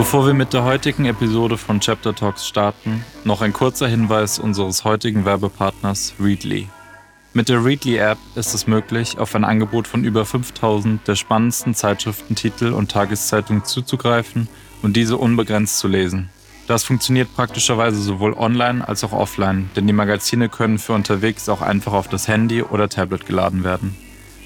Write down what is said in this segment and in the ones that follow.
Bevor wir mit der heutigen Episode von Chapter Talks starten, noch ein kurzer Hinweis unseres heutigen Werbepartners Readly. Mit der Readly App ist es möglich, auf ein Angebot von über 5000 der spannendsten Zeitschriftentitel und Tageszeitungen zuzugreifen und diese unbegrenzt zu lesen. Das funktioniert praktischerweise sowohl online als auch offline, denn die Magazine können für unterwegs auch einfach auf das Handy oder Tablet geladen werden.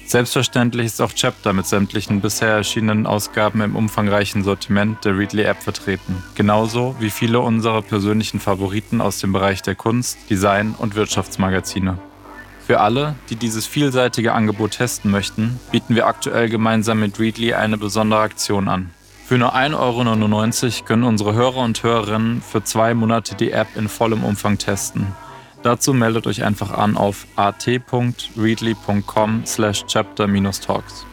Selbstverständlich ist auch Chapter mit sämtlichen bisher erschienenen Ausgaben im umfangreichen Sortiment der Readly App vertreten. Genauso wie viele unserer persönlichen Favoriten aus dem Bereich der Kunst, Design und Wirtschaftsmagazine. Für alle, die dieses vielseitige Angebot testen möchten, bieten wir aktuell gemeinsam mit Readly eine besondere Aktion an. Für nur 1,99 Euro können unsere Hörer und Hörerinnen für zwei Monate die App in vollem Umfang testen. Dazu meldet euch einfach an auf at.readly.com slash chapter-talks.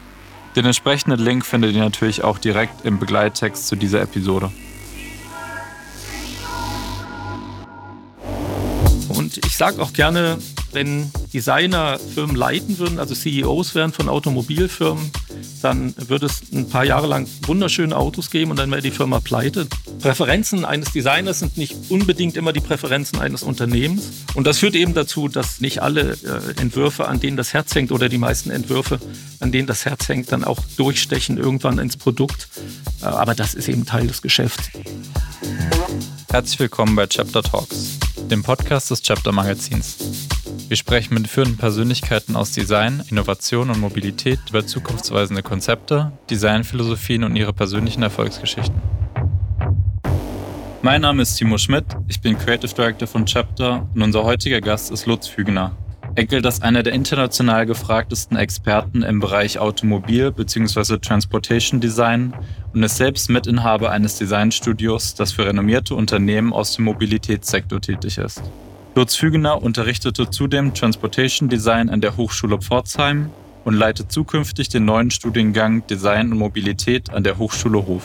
Den entsprechenden Link findet ihr natürlich auch direkt im Begleittext zu dieser Episode. Und ich sage auch gerne, wenn Designer Firmen leiten würden, also CEOs wären von Automobilfirmen, dann würde es ein paar Jahre lang wunderschöne Autos geben und dann wäre die Firma pleite. Präferenzen eines Designers sind nicht unbedingt immer die Präferenzen eines Unternehmens. Und das führt eben dazu, dass nicht alle äh, Entwürfe, an denen das Herz hängt oder die meisten Entwürfe, an denen das Herz hängt, dann auch durchstechen irgendwann ins Produkt. Äh, aber das ist eben Teil des Geschäfts. Herzlich willkommen bei Chapter Talks, dem Podcast des Chapter Magazins. Wir sprechen mit führenden Persönlichkeiten aus Design, Innovation und Mobilität über zukunftsweisende Konzepte, Designphilosophien und ihre persönlichen Erfolgsgeschichten. Mein Name ist Timo Schmidt, ich bin Creative Director von Chapter und unser heutiger Gast ist Lutz Fügener. Er als einer der international gefragtesten Experten im Bereich Automobil- bzw. Transportation Design und ist selbst Mitinhaber eines Designstudios, das für renommierte Unternehmen aus dem Mobilitätssektor tätig ist. Lutz Fügener unterrichtete zudem Transportation Design an der Hochschule Pforzheim und leitet zukünftig den neuen Studiengang Design und Mobilität an der Hochschule Hof.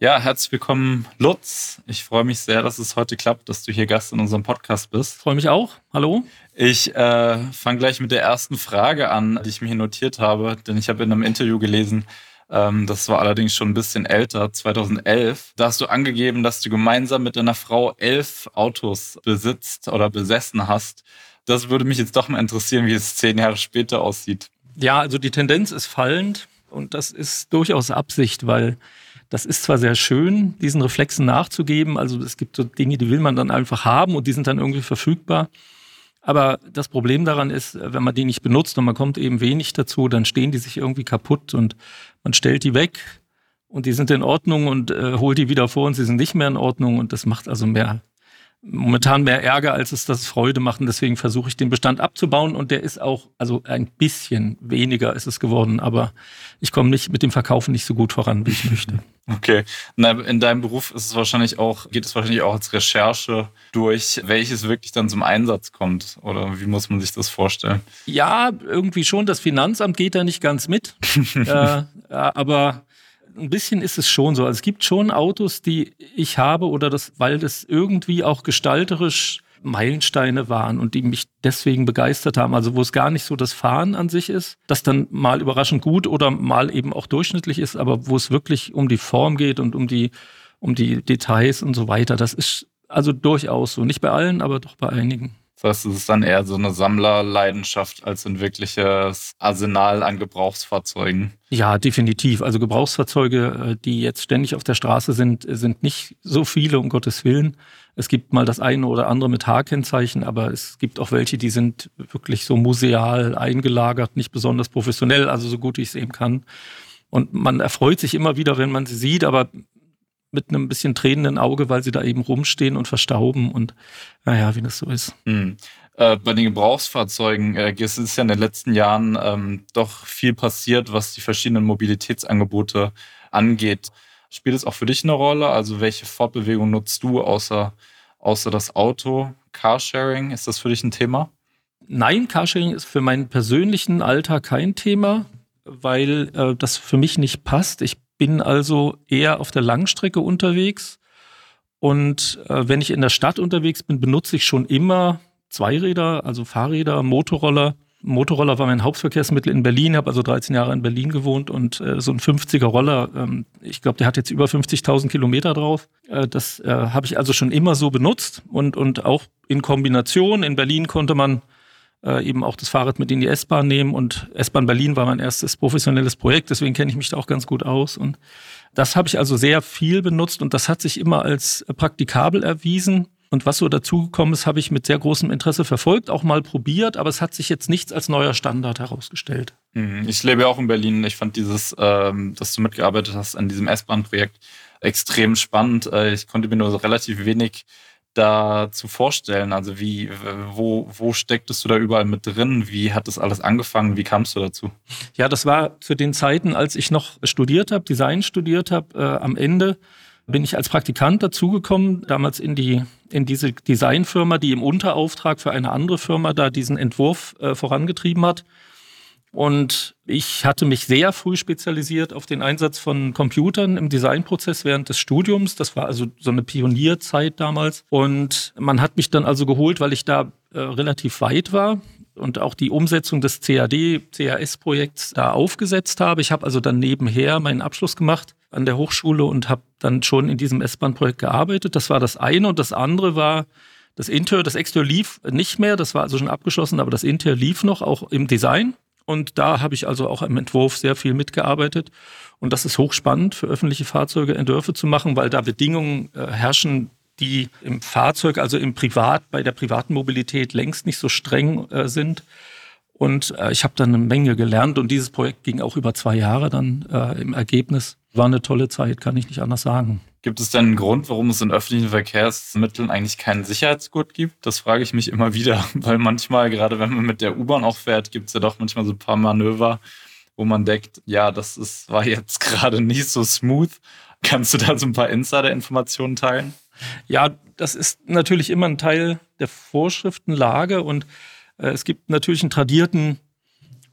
Ja, herzlich willkommen, Lutz. Ich freue mich sehr, dass es heute klappt, dass du hier Gast in unserem Podcast bist. Freue mich auch. Hallo. Ich äh, fange gleich mit der ersten Frage an, die ich mir hier notiert habe, denn ich habe in einem Interview gelesen, ähm, das war allerdings schon ein bisschen älter, 2011. Da hast du angegeben, dass du gemeinsam mit deiner Frau elf Autos besitzt oder besessen hast. Das würde mich jetzt doch mal interessieren, wie es zehn Jahre später aussieht. Ja, also die Tendenz ist fallend und das ist durchaus Absicht, weil das ist zwar sehr schön, diesen Reflexen nachzugeben. Also es gibt so Dinge, die will man dann einfach haben und die sind dann irgendwie verfügbar. Aber das Problem daran ist, wenn man die nicht benutzt und man kommt eben wenig dazu, dann stehen die sich irgendwie kaputt und man stellt die weg und die sind in Ordnung und äh, holt die wieder vor und sie sind nicht mehr in Ordnung und das macht also mehr momentan mehr Ärger, als es das Freude macht. Und deswegen versuche ich den Bestand abzubauen. Und der ist auch, also ein bisschen weniger ist es geworden, aber ich komme nicht mit dem Verkaufen nicht so gut voran, wie ich möchte. Okay. Na, in deinem Beruf ist es wahrscheinlich auch, geht es wahrscheinlich auch als Recherche durch, welches wirklich dann zum Einsatz kommt. Oder wie muss man sich das vorstellen? Ja, irgendwie schon. Das Finanzamt geht da nicht ganz mit. äh, aber ein bisschen ist es schon so. Also es gibt schon Autos, die ich habe oder das, weil das irgendwie auch gestalterisch Meilensteine waren und die mich deswegen begeistert haben. Also wo es gar nicht so das Fahren an sich ist, das dann mal überraschend gut oder mal eben auch durchschnittlich ist, aber wo es wirklich um die Form geht und um die, um die Details und so weiter. Das ist also durchaus so. Nicht bei allen, aber doch bei einigen. Das ist dann eher so eine Sammlerleidenschaft als ein wirkliches Arsenal an Gebrauchsfahrzeugen. Ja, definitiv. Also Gebrauchsfahrzeuge, äh, die jetzt ständig auf der Straße sind, sind nicht so viele, um Gottes Willen. Es gibt mal das eine oder andere mit H-Kennzeichen, aber es gibt auch welche, die sind wirklich so museal eingelagert, nicht besonders professionell, also so gut ich es eben kann. Und man erfreut sich immer wieder, wenn man sie sieht, aber mit einem bisschen tränenden Auge, weil sie da eben rumstehen und verstauben und naja, wie das so ist. Mhm. Äh, bei den Gebrauchsfahrzeugen äh, es ist ja in den letzten Jahren ähm, doch viel passiert, was die verschiedenen Mobilitätsangebote angeht. Spielt es auch für dich eine Rolle? Also welche Fortbewegung nutzt du außer, außer das Auto? Carsharing, ist das für dich ein Thema? Nein, Carsharing ist für meinen persönlichen Alltag kein Thema, weil äh, das für mich nicht passt. Ich bin also eher auf der Langstrecke unterwegs. Und äh, wenn ich in der Stadt unterwegs bin, benutze ich schon immer Zweiräder, also Fahrräder, Motorroller. Motorroller war mein Hauptverkehrsmittel in Berlin, habe also 13 Jahre in Berlin gewohnt und äh, so ein 50er Roller, ähm, ich glaube, der hat jetzt über 50.000 Kilometer drauf. Äh, das äh, habe ich also schon immer so benutzt und, und auch in Kombination. In Berlin konnte man äh, eben auch das Fahrrad mit in die S-Bahn nehmen und S-Bahn Berlin war mein erstes professionelles Projekt, deswegen kenne ich mich da auch ganz gut aus und das habe ich also sehr viel benutzt und das hat sich immer als praktikabel erwiesen. Und was so dazugekommen ist, habe ich mit sehr großem Interesse verfolgt, auch mal probiert, aber es hat sich jetzt nichts als neuer Standard herausgestellt. Mhm. Ich lebe ja auch in Berlin. Ich fand dieses, ähm, dass du mitgearbeitet hast an diesem S-Bahn-Projekt extrem spannend. Äh, ich konnte mir nur relativ wenig dazu vorstellen. Also wie, wo, wo stecktest du da überall mit drin? Wie hat das alles angefangen? Wie kamst du dazu? Ja, das war zu den Zeiten, als ich noch studiert habe, Design studiert habe, äh, am Ende bin ich als Praktikant dazugekommen, damals in die in diese Designfirma, die im Unterauftrag für eine andere Firma da diesen Entwurf äh, vorangetrieben hat. Und ich hatte mich sehr früh spezialisiert auf den Einsatz von Computern im Designprozess während des Studiums. Das war also so eine Pionierzeit damals. Und man hat mich dann also geholt, weil ich da äh, relativ weit war und auch die Umsetzung des CAD, CAS-Projekts da aufgesetzt habe. Ich habe also dann nebenher meinen Abschluss gemacht an der Hochschule und habe dann schon in diesem S-Bahn-Projekt gearbeitet. Das war das eine. Und das andere war das Inter. Das Exter lief nicht mehr, das war also schon abgeschlossen, aber das Inter lief noch, auch im Design. Und da habe ich also auch im Entwurf sehr viel mitgearbeitet. Und das ist hochspannend für öffentliche Fahrzeuge Entwürfe zu machen, weil da Bedingungen äh, herrschen, die im Fahrzeug, also im Privat, bei der privaten Mobilität längst nicht so streng äh, sind. Und äh, ich habe dann eine Menge gelernt und dieses Projekt ging auch über zwei Jahre dann äh, im Ergebnis. War eine tolle Zeit, kann ich nicht anders sagen. Gibt es denn einen Grund, warum es in öffentlichen Verkehrsmitteln eigentlich keinen Sicherheitsgurt gibt? Das frage ich mich immer wieder, weil manchmal, gerade wenn man mit der U-Bahn auch fährt, gibt es ja doch manchmal so ein paar Manöver, wo man denkt, ja, das ist, war jetzt gerade nicht so smooth. Kannst du da so ein paar Insider-Informationen teilen? Ja, das ist natürlich immer ein Teil der Vorschriftenlage und äh, es gibt natürlich einen tradierten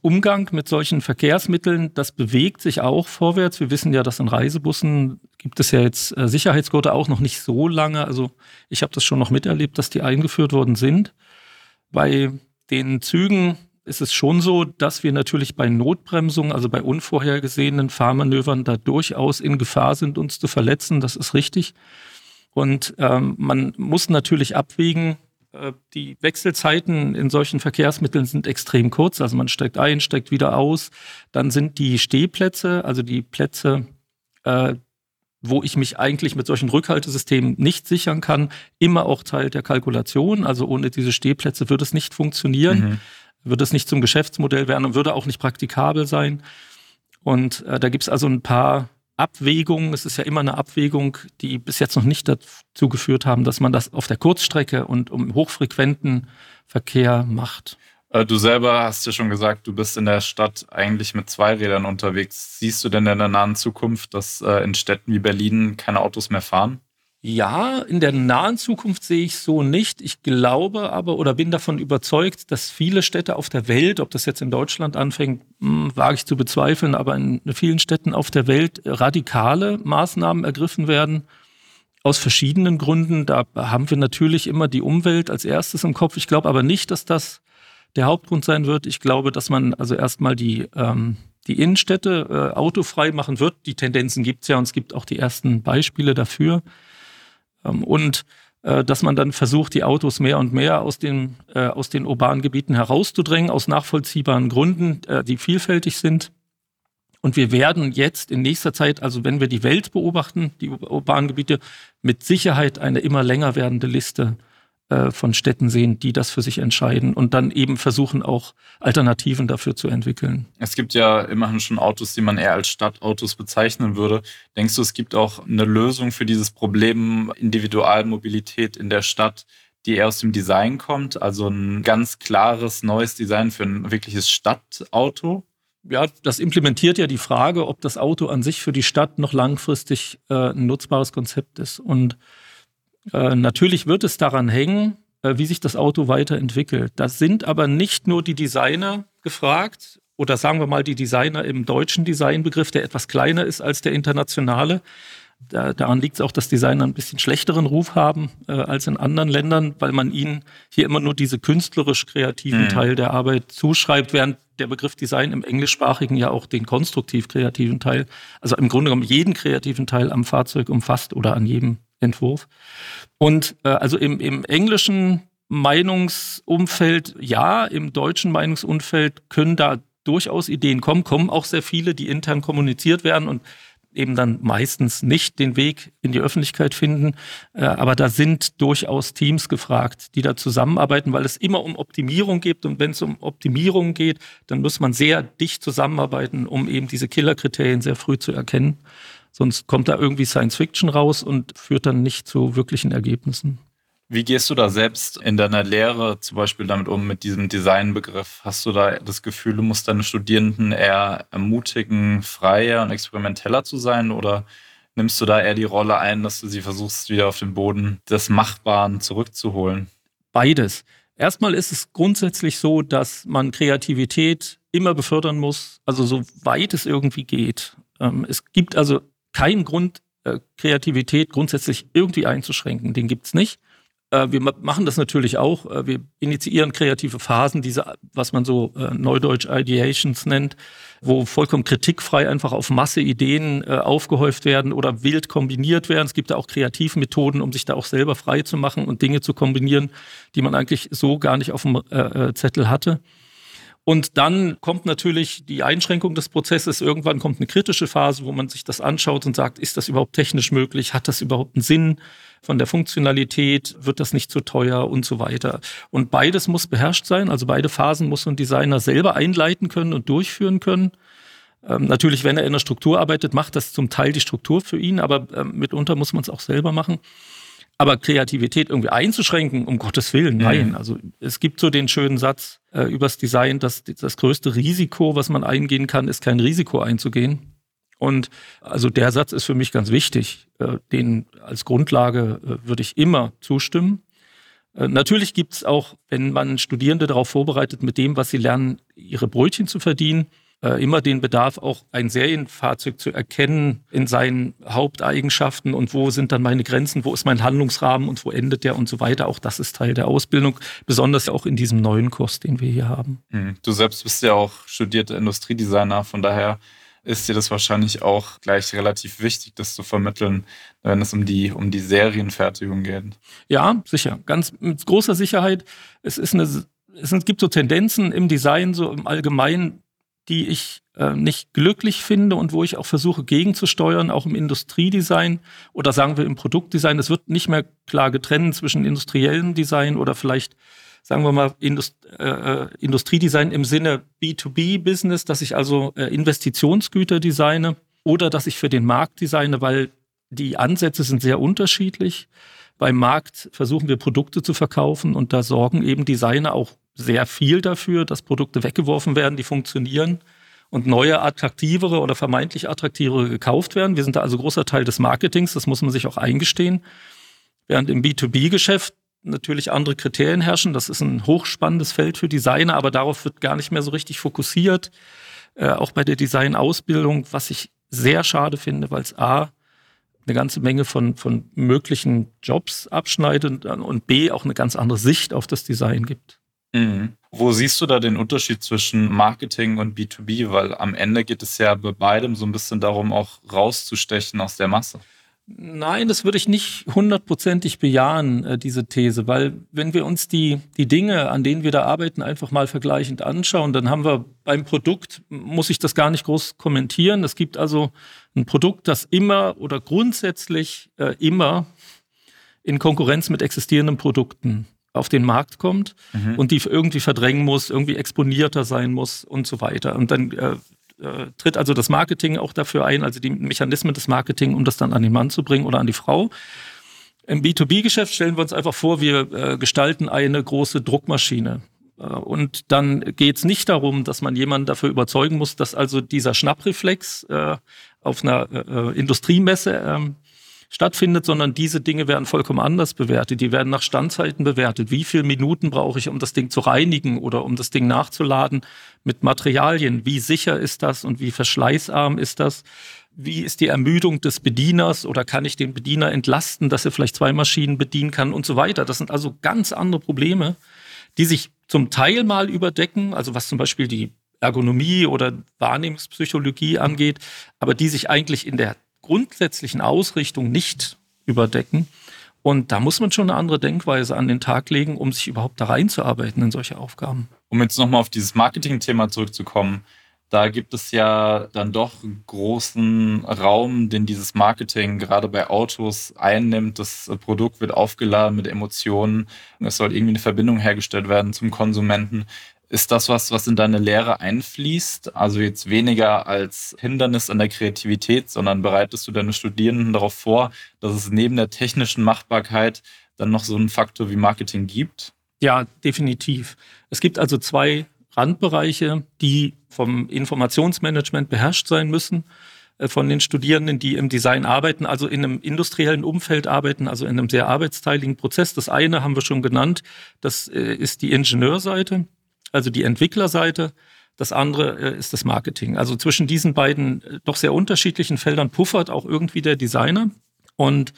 Umgang mit solchen Verkehrsmitteln. Das bewegt sich auch vorwärts. Wir wissen ja, dass in Reisebussen gibt es ja jetzt äh, Sicherheitsgurte auch noch nicht so lange. Also ich habe das schon noch miterlebt, dass die eingeführt worden sind. Bei den Zügen ist es schon so, dass wir natürlich bei Notbremsungen, also bei unvorhergesehenen Fahrmanövern, da durchaus in Gefahr sind, uns zu verletzen. Das ist richtig. Und ähm, man muss natürlich abwägen, die Wechselzeiten in solchen Verkehrsmitteln sind extrem kurz. Also man steigt ein, steigt wieder aus. Dann sind die Stehplätze, also die Plätze, äh, wo ich mich eigentlich mit solchen Rückhaltesystemen nicht sichern kann, immer auch Teil der Kalkulation. Also ohne diese Stehplätze würde es nicht funktionieren, mhm. würde es nicht zum Geschäftsmodell werden und würde auch nicht praktikabel sein. Und äh, da gibt es also ein paar Abwägung, es ist ja immer eine Abwägung, die bis jetzt noch nicht dazu geführt haben, dass man das auf der Kurzstrecke und um hochfrequenten Verkehr macht. Äh, du selber hast ja schon gesagt, du bist in der Stadt eigentlich mit zwei Rädern unterwegs. Siehst du denn in der nahen Zukunft, dass äh, in Städten wie Berlin keine Autos mehr fahren? Ja, in der nahen Zukunft sehe ich so nicht. Ich glaube aber oder bin davon überzeugt, dass viele Städte auf der Welt, ob das jetzt in Deutschland anfängt, hm, wage ich zu bezweifeln, aber in vielen Städten auf der Welt radikale Maßnahmen ergriffen werden. Aus verschiedenen Gründen. Da haben wir natürlich immer die Umwelt als erstes im Kopf. Ich glaube aber nicht, dass das der Hauptgrund sein wird. Ich glaube, dass man also erstmal die, ähm, die Innenstädte äh, autofrei machen wird. Die Tendenzen gibt es ja und es gibt auch die ersten Beispiele dafür. Ähm, und äh, dass man dann versucht, die Autos mehr und mehr aus den, äh, aus den urbanen Gebieten herauszudrängen, aus nachvollziehbaren Gründen, äh, die vielfältig sind. Und wir werden jetzt in nächster Zeit, also wenn wir die Welt beobachten, die urbanen Gebiete, mit Sicherheit eine immer länger werdende Liste äh, von Städten sehen, die das für sich entscheiden und dann eben versuchen auch Alternativen dafür zu entwickeln. Es gibt ja immerhin schon Autos, die man eher als Stadtautos bezeichnen würde. Denkst du, es gibt auch eine Lösung für dieses Problem Individualmobilität in der Stadt, die eher aus dem Design kommt? Also ein ganz klares neues Design für ein wirkliches Stadtauto? ja, das implementiert ja die Frage, ob das Auto an sich für die Stadt noch langfristig äh, ein nutzbares Konzept ist. Und äh, natürlich wird es daran hängen, äh, wie sich das Auto weiterentwickelt. Da sind aber nicht nur die Designer gefragt oder sagen wir mal die Designer im deutschen Designbegriff, der etwas kleiner ist als der internationale. Da, daran liegt es auch, dass Designer ein bisschen schlechteren Ruf haben äh, als in anderen Ländern, weil man ihnen hier immer nur diese künstlerisch-kreativen mhm. Teil der Arbeit zuschreibt, während der Begriff Design im englischsprachigen ja auch den konstruktiv-kreativen Teil, also im Grunde genommen jeden kreativen Teil am Fahrzeug umfasst oder an jedem Entwurf. Und äh, also im, im englischen Meinungsumfeld ja, im deutschen Meinungsumfeld können da durchaus Ideen kommen, kommen auch sehr viele, die intern kommuniziert werden und eben dann meistens nicht den Weg in die Öffentlichkeit finden. Äh, aber da sind durchaus Teams gefragt, die da zusammenarbeiten, weil es immer um Optimierung geht. Und wenn es um Optimierung geht, dann muss man sehr dicht zusammenarbeiten, um eben diese Killerkriterien sehr früh zu erkennen. Sonst kommt da irgendwie Science Fiction raus und führt dann nicht zu wirklichen Ergebnissen. Wie gehst du da selbst in deiner Lehre zum Beispiel damit um, mit diesem Designbegriff? Hast du da das Gefühl, du musst deine Studierenden eher ermutigen, freier und experimenteller zu sein? Oder nimmst du da eher die Rolle ein, dass du sie versuchst, wieder auf den Boden des Machbaren zurückzuholen? Beides. Erstmal ist es grundsätzlich so, dass man Kreativität immer befördern muss, also so weit es irgendwie geht. Ähm, es gibt also keinen Grund, äh, Kreativität grundsätzlich irgendwie einzuschränken. Den gibt es nicht. Äh, wir machen das natürlich auch. Äh, wir initiieren kreative Phasen, diese, was man so neudeutsch Ideations nennt, wo vollkommen kritikfrei einfach auf Masse Ideen aufgehäuft werden oder wild kombiniert werden. Es gibt da auch Kreativmethoden, um sich da auch selber frei zu machen und Dinge zu kombinieren, die man eigentlich so gar nicht auf dem Zettel hatte. Und dann kommt natürlich die Einschränkung des Prozesses. Irgendwann kommt eine kritische Phase, wo man sich das anschaut und sagt, ist das überhaupt technisch möglich? Hat das überhaupt einen Sinn von der Funktionalität? Wird das nicht zu teuer und so weiter? Und beides muss beherrscht sein. Also beide Phasen muss ein Designer selber einleiten können und durchführen können. Ähm, natürlich, wenn er in der Struktur arbeitet, macht das zum Teil die Struktur für ihn, aber ähm, mitunter muss man es auch selber machen. Aber Kreativität irgendwie einzuschränken, um Gottes Willen, nein. Mhm. Also es gibt so den schönen Satz äh, übers Design, dass das größte Risiko, was man eingehen kann, ist kein Risiko einzugehen. Und also der Satz ist für mich ganz wichtig. Äh, den als Grundlage äh, würde ich immer zustimmen. Äh, natürlich gibt es auch, wenn man Studierende darauf vorbereitet, mit dem, was sie lernen, ihre Brötchen zu verdienen, äh, immer den Bedarf, auch ein Serienfahrzeug zu erkennen in seinen Haupteigenschaften und wo sind dann meine Grenzen, wo ist mein Handlungsrahmen und wo endet der und so weiter. Auch das ist Teil der Ausbildung, besonders auch in diesem neuen Kurs, den wir hier haben. Mhm. Du selbst bist ja auch studierter Industriedesigner, von daher ist dir das wahrscheinlich auch gleich relativ wichtig, das zu vermitteln, wenn es um die, um die Serienfertigung geht. Ja, sicher. Ganz mit großer Sicherheit. Es ist eine, es gibt so Tendenzen im Design, so im Allgemeinen, die ich äh, nicht glücklich finde und wo ich auch versuche gegenzusteuern, auch im Industriedesign oder sagen wir im Produktdesign. Es wird nicht mehr klar getrennt zwischen industriellem Design oder vielleicht, sagen wir mal, Indust äh, äh Industriedesign im Sinne B2B-Business, dass ich also äh, Investitionsgüter designe oder dass ich für den Markt designe, weil die Ansätze sind sehr unterschiedlich. Beim Markt versuchen wir Produkte zu verkaufen und da sorgen eben Designer auch sehr viel dafür, dass Produkte weggeworfen werden, die funktionieren und neue, attraktivere oder vermeintlich attraktivere gekauft werden. Wir sind da also großer Teil des Marketings, das muss man sich auch eingestehen. Während im B2B-Geschäft natürlich andere Kriterien herrschen. Das ist ein hochspannendes Feld für Designer, aber darauf wird gar nicht mehr so richtig fokussiert. Äh, auch bei der Designausbildung, was ich sehr schade finde, weil es A, eine ganze Menge von, von möglichen Jobs abschneidet und B, auch eine ganz andere Sicht auf das Design gibt. Mhm. Wo siehst du da den Unterschied zwischen Marketing und B2B? Weil am Ende geht es ja bei beidem so ein bisschen darum, auch rauszustechen aus der Masse. Nein, das würde ich nicht hundertprozentig bejahen, äh, diese These, weil wenn wir uns die, die Dinge, an denen wir da arbeiten, einfach mal vergleichend anschauen, dann haben wir beim Produkt, muss ich das gar nicht groß kommentieren. Es gibt also ein Produkt, das immer oder grundsätzlich äh, immer in Konkurrenz mit existierenden Produkten auf den Markt kommt mhm. und die irgendwie verdrängen muss, irgendwie exponierter sein muss und so weiter. Und dann äh, äh, tritt also das Marketing auch dafür ein, also die Mechanismen des Marketing, um das dann an den Mann zu bringen oder an die Frau. Im B2B-Geschäft stellen wir uns einfach vor, wir äh, gestalten eine große Druckmaschine. Äh, und dann geht es nicht darum, dass man jemanden dafür überzeugen muss, dass also dieser Schnappreflex äh, auf einer äh, Industriemesse ähm, stattfindet, sondern diese Dinge werden vollkommen anders bewertet. Die werden nach Standzeiten bewertet. Wie viele Minuten brauche ich, um das Ding zu reinigen oder um das Ding nachzuladen mit Materialien? Wie sicher ist das und wie verschleißarm ist das? wie ist die Ermüdung des Bedieners oder kann ich den Bediener entlasten, dass er vielleicht zwei Maschinen bedienen kann und so weiter. Das sind also ganz andere Probleme, die sich zum Teil mal überdecken, also was zum Beispiel die Ergonomie oder Wahrnehmungspsychologie angeht, aber die sich eigentlich in der grundsätzlichen Ausrichtung nicht überdecken. Und da muss man schon eine andere Denkweise an den Tag legen, um sich überhaupt da reinzuarbeiten in solche Aufgaben. Um jetzt nochmal auf dieses Marketing-Thema zurückzukommen, da gibt es ja dann doch großen Raum, den dieses Marketing gerade bei Autos einnimmt. Das Produkt wird aufgeladen mit Emotionen. Es soll irgendwie eine Verbindung hergestellt werden zum Konsumenten. Ist das was, was in deine Lehre einfließt? Also jetzt weniger als Hindernis an der Kreativität, sondern bereitest du deine Studierenden darauf vor, dass es neben der technischen Machbarkeit dann noch so einen Faktor wie Marketing gibt? Ja, definitiv. Es gibt also zwei Randbereiche, die vom Informationsmanagement beherrscht sein müssen äh, von den Studierenden, die im Design arbeiten, also in einem industriellen Umfeld arbeiten, also in einem sehr arbeitsteiligen Prozess. Das eine haben wir schon genannt, das äh, ist die Ingenieurseite, also die Entwicklerseite. Das andere äh, ist das Marketing. Also zwischen diesen beiden doch sehr unterschiedlichen Feldern puffert auch irgendwie der Designer. Und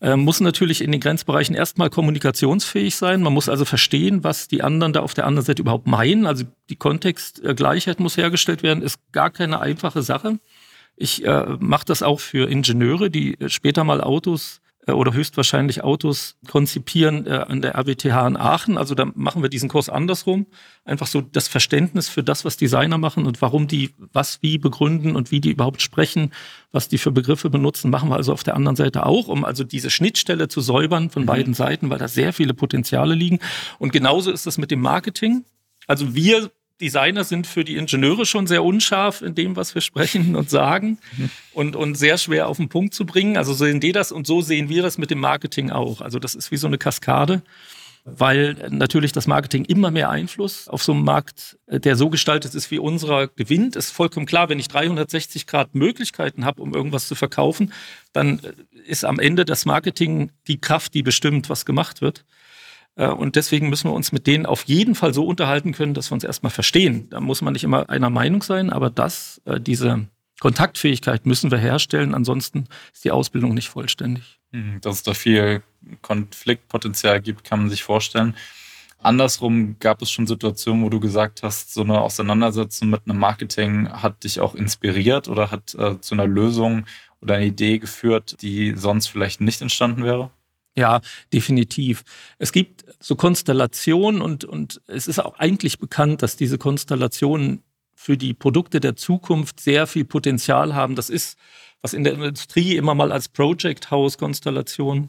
äh, muss natürlich in den Grenzbereichen erstmal kommunikationsfähig sein. Man muss also verstehen, was die anderen da auf der anderen Seite überhaupt meinen. Also die Kontextgleichheit muss hergestellt werden, ist gar keine einfache Sache. Ich äh, mache das auch für Ingenieure, die später mal Autos äh, oder höchstwahrscheinlich Autos konzipieren äh, an der RWTH in Aachen. Also da machen wir diesen Kurs andersrum. Einfach so das Verständnis für das, was Designer machen und warum die was wie begründen und wie die überhaupt sprechen, was die für Begriffe benutzen, machen wir also auf der anderen Seite auch, um also diese Schnittstelle zu säubern von mhm. beiden Seiten, weil da sehr viele Potenziale liegen. Und genauso ist es mit dem Marketing. Also wir Designer sind für die Ingenieure schon sehr unscharf in dem, was wir sprechen und sagen mhm. und, und sehr schwer auf den Punkt zu bringen. Also sehen die das und so sehen wir das mit dem Marketing auch. Also das ist wie so eine Kaskade, weil natürlich das Marketing immer mehr Einfluss auf so einen Markt, äh, der so gestaltet ist wie unserer, gewinnt. Ist vollkommen klar, wenn ich 360 Grad Möglichkeiten habe, um irgendwas zu verkaufen, dann äh, ist am Ende das Marketing die Kraft, die bestimmt, was gemacht wird. Äh, und deswegen müssen wir uns mit denen auf jeden Fall so unterhalten können, dass wir uns erstmal verstehen. Da muss man nicht immer einer Meinung sein, aber das, äh, diese Kontaktfähigkeit müssen wir herstellen, ansonsten ist die Ausbildung nicht vollständig. Mhm, dass es da viel Konfliktpotenzial gibt, kann man sich vorstellen. Andersrum gab es schon Situationen, wo du gesagt hast, so eine Auseinandersetzung mit einem Marketing hat dich auch inspiriert oder hat äh, zu einer Lösung oder einer Idee geführt, die sonst vielleicht nicht entstanden wäre? Ja, definitiv. Es gibt so Konstellationen und, und es ist auch eigentlich bekannt, dass diese Konstellationen für die Produkte der Zukunft sehr viel Potenzial haben. Das ist, was in der Industrie immer mal als Project House Konstellation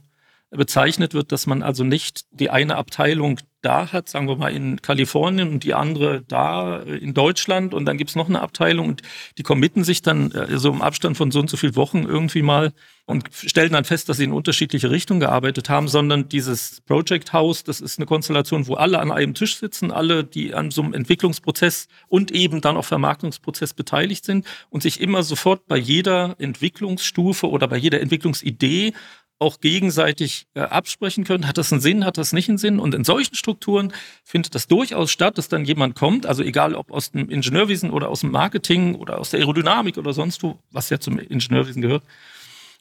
bezeichnet wird, dass man also nicht die eine Abteilung da hat, sagen wir mal in Kalifornien und die andere da in Deutschland und dann gibt's noch eine Abteilung und die committen sich dann äh, so im Abstand von so und so viel Wochen irgendwie mal und stellen dann fest, dass sie in unterschiedliche Richtungen gearbeitet haben, sondern dieses Project House, das ist eine Konstellation, wo alle an einem Tisch sitzen, alle, die an so einem Entwicklungsprozess und eben dann auch Vermarktungsprozess beteiligt sind und sich immer sofort bei jeder Entwicklungsstufe oder bei jeder Entwicklungsidee auch gegenseitig äh, absprechen können. Hat das einen Sinn, hat das nicht einen Sinn? Und in solchen Strukturen findet das durchaus statt, dass dann jemand kommt, also egal ob aus dem Ingenieurwesen oder aus dem Marketing oder aus der Aerodynamik oder sonst wo, was ja zum Ingenieurwesen gehört,